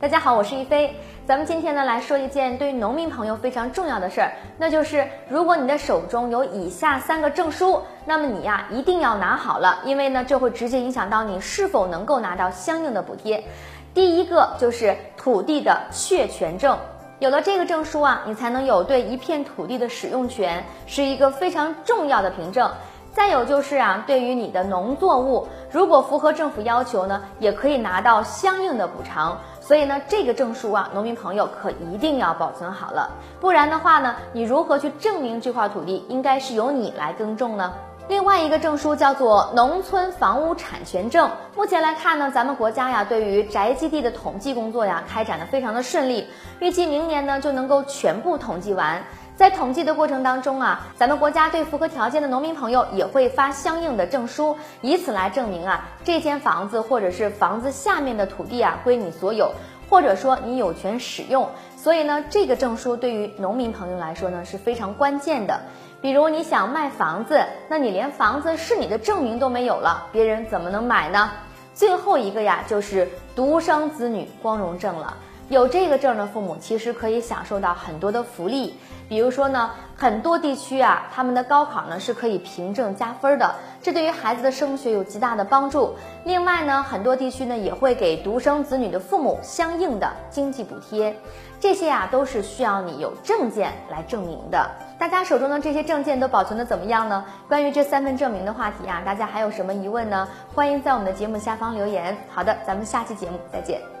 大家好，我是一飞。咱们今天呢来说一件对农民朋友非常重要的事儿，那就是如果你的手中有以下三个证书，那么你呀一定要拿好了，因为呢这会直接影响到你是否能够拿到相应的补贴。第一个就是土地的确权证，有了这个证书啊，你才能有对一片土地的使用权，是一个非常重要的凭证。再有就是啊，对于你的农作物，如果符合政府要求呢，也可以拿到相应的补偿。所以呢，这个证书啊，农民朋友可一定要保存好了，不然的话呢，你如何去证明这块土地应该是由你来耕种呢？另外一个证书叫做农村房屋产权证。目前来看呢，咱们国家呀，对于宅基地的统计工作呀，开展的非常的顺利，预计明年呢就能够全部统计完。在统计的过程当中啊，咱们国家对符合条件的农民朋友也会发相应的证书，以此来证明啊，这间房子或者是房子下面的土地啊归你所有，或者说你有权使用。所以呢，这个证书对于农民朋友来说呢是非常关键的。比如你想卖房子，那你连房子是你的证明都没有了，别人怎么能买呢？最后一个呀，就是独生子女光荣证了。有这个证的父母，其实可以享受到很多的福利。比如说呢，很多地区啊，他们的高考呢是可以凭证加分的，这对于孩子的升学有极大的帮助。另外呢，很多地区呢也会给独生子女的父母相应的经济补贴，这些啊都是需要你有证件来证明的。大家手中的这些证件都保存的怎么样呢？关于这三份证明的话题啊，大家还有什么疑问呢？欢迎在我们的节目下方留言。好的，咱们下期节目再见。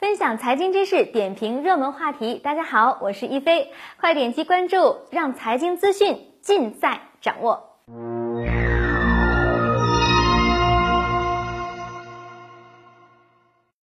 分享财经知识，点评热门话题。大家好，我是一菲，快点击关注，让财经资讯尽在掌握。